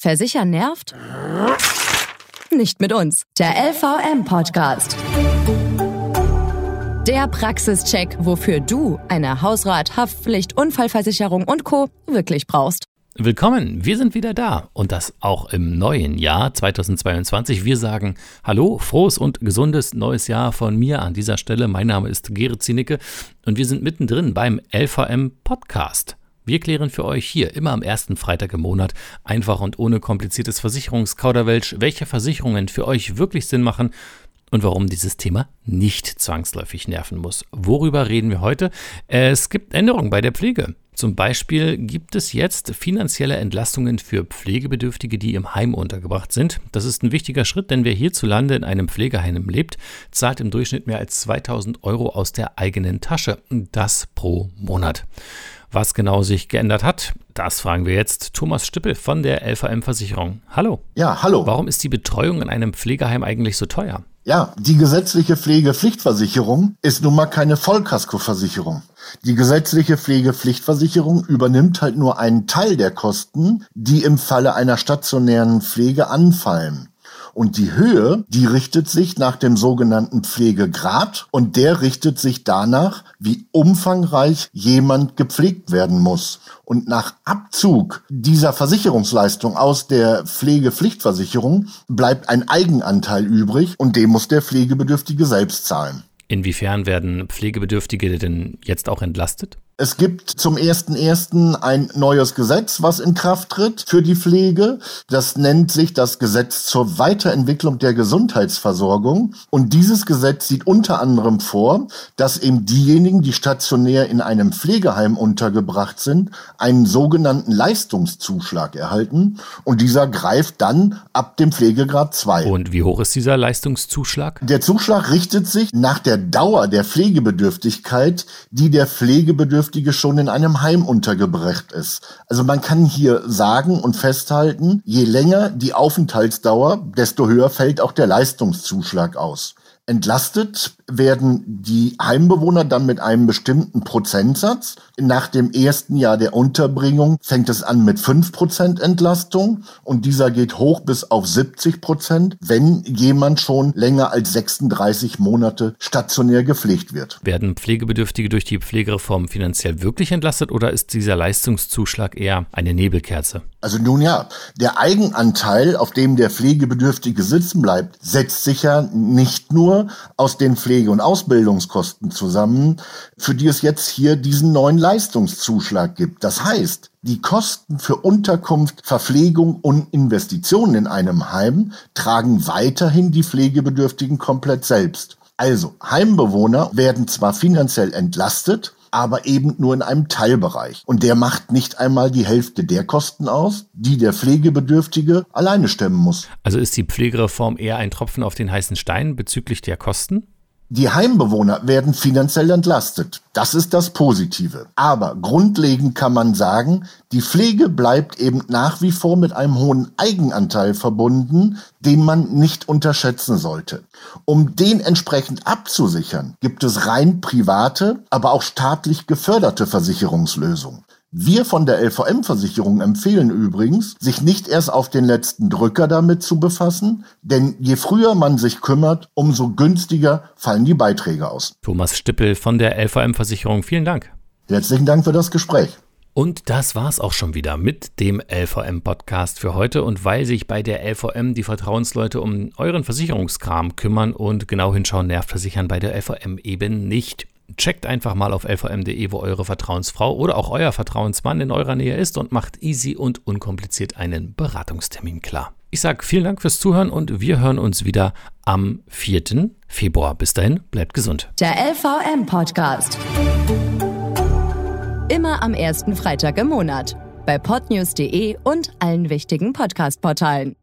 Versichern nervt? Nicht mit uns. Der LVM-Podcast. Der Praxischeck, wofür du eine Hausrat, Haftpflicht, Unfallversicherung und Co. wirklich brauchst. Willkommen, wir sind wieder da und das auch im neuen Jahr 2022. Wir sagen Hallo, frohes und gesundes neues Jahr von mir an dieser Stelle. Mein Name ist Gerrit Zienicke und wir sind mittendrin beim LVM Podcast. Wir klären für euch hier immer am ersten Freitag im Monat einfach und ohne kompliziertes Versicherungskauderwelsch, welche Versicherungen für euch wirklich Sinn machen und warum dieses Thema nicht zwangsläufig nerven muss. Worüber reden wir heute? Es gibt Änderungen bei der Pflege. Zum Beispiel gibt es jetzt finanzielle Entlastungen für Pflegebedürftige, die im Heim untergebracht sind. Das ist ein wichtiger Schritt, denn wer hierzulande in einem Pflegeheim lebt, zahlt im Durchschnitt mehr als 2000 Euro aus der eigenen Tasche. Das pro Monat. Was genau sich geändert hat, das fragen wir jetzt Thomas Stippel von der LVM-Versicherung. Hallo. Ja, hallo. Warum ist die Betreuung in einem Pflegeheim eigentlich so teuer? Ja, die gesetzliche Pflegepflichtversicherung ist nun mal keine Vollkaskoversicherung. Die gesetzliche Pflegepflichtversicherung übernimmt halt nur einen Teil der Kosten, die im Falle einer stationären Pflege anfallen. Und die Höhe, die richtet sich nach dem sogenannten Pflegegrad und der richtet sich danach, wie umfangreich jemand gepflegt werden muss. Und nach Abzug dieser Versicherungsleistung aus der Pflegepflichtversicherung bleibt ein Eigenanteil übrig und den muss der Pflegebedürftige selbst zahlen. Inwiefern werden Pflegebedürftige denn jetzt auch entlastet? Es gibt zum ersten ersten ein neues Gesetz, was in Kraft tritt für die Pflege. Das nennt sich das Gesetz zur Weiterentwicklung der Gesundheitsversorgung. Und dieses Gesetz sieht unter anderem vor, dass eben diejenigen, die stationär in einem Pflegeheim untergebracht sind, einen sogenannten Leistungszuschlag erhalten. Und dieser greift dann ab dem Pflegegrad 2. Und wie hoch ist dieser Leistungszuschlag? Der Zuschlag richtet sich nach der Dauer der Pflegebedürftigkeit, die der Pflegebedürftige Bedürftige schon in einem Heim untergebracht ist. Also man kann hier sagen und festhalten, je länger die Aufenthaltsdauer, desto höher fällt auch der Leistungszuschlag aus. Entlastet werden die Heimbewohner dann mit einem bestimmten Prozentsatz. Nach dem ersten Jahr der Unterbringung fängt es an mit 5% Entlastung und dieser geht hoch bis auf 70%, wenn jemand schon länger als 36 Monate stationär gepflegt wird. Werden Pflegebedürftige durch die Pflegereform finanziell wirklich entlastet oder ist dieser Leistungszuschlag eher eine Nebelkerze? Also nun ja, der Eigenanteil, auf dem der Pflegebedürftige sitzen bleibt, setzt sich ja nicht nur aus den Pflege- und Ausbildungskosten zusammen, für die es jetzt hier diesen neuen Leistungszuschlag gibt. Das heißt, die Kosten für Unterkunft, Verpflegung und Investitionen in einem Heim tragen weiterhin die Pflegebedürftigen komplett selbst. Also Heimbewohner werden zwar finanziell entlastet, aber eben nur in einem Teilbereich. Und der macht nicht einmal die Hälfte der Kosten aus, die der Pflegebedürftige alleine stemmen muss. Also ist die Pflegereform eher ein Tropfen auf den heißen Stein bezüglich der Kosten? Die Heimbewohner werden finanziell entlastet. Das ist das Positive. Aber grundlegend kann man sagen, die Pflege bleibt eben nach wie vor mit einem hohen Eigenanteil verbunden, den man nicht unterschätzen sollte. Um den entsprechend abzusichern, gibt es rein private, aber auch staatlich geförderte Versicherungslösungen. Wir von der LVM-Versicherung empfehlen übrigens, sich nicht erst auf den letzten Drücker damit zu befassen, denn je früher man sich kümmert, umso günstiger fallen die Beiträge aus. Thomas Stippel von der LVM-Versicherung, vielen Dank. Herzlichen Dank für das Gespräch. Und das war's auch schon wieder mit dem LVM-Podcast für heute. Und weil sich bei der LVM die Vertrauensleute um euren Versicherungskram kümmern und genau hinschauen, nervt Versichern bei der LVM eben nicht. Checkt einfach mal auf lvm.de, wo eure Vertrauensfrau oder auch euer Vertrauensmann in eurer Nähe ist und macht easy und unkompliziert einen Beratungstermin klar. Ich sage vielen Dank fürs Zuhören und wir hören uns wieder am 4. Februar. Bis dahin, bleibt gesund. Der LVM Podcast. Immer am ersten Freitag im Monat. Bei podnews.de und allen wichtigen Podcast-Portalen.